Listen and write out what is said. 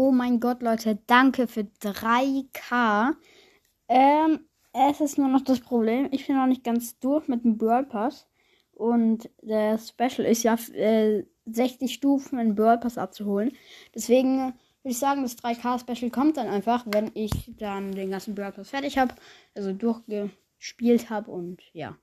Oh mein Gott, Leute, danke für 3K. Ähm, es ist nur noch das Problem, ich bin noch nicht ganz durch mit dem Brawl Pass. Und der Special ist ja äh, 60 Stufen in Brawl Pass abzuholen. Deswegen würde ich sagen, das 3K Special kommt dann einfach, wenn ich dann den ganzen Brawl Pass fertig habe, also durchgespielt habe und ja.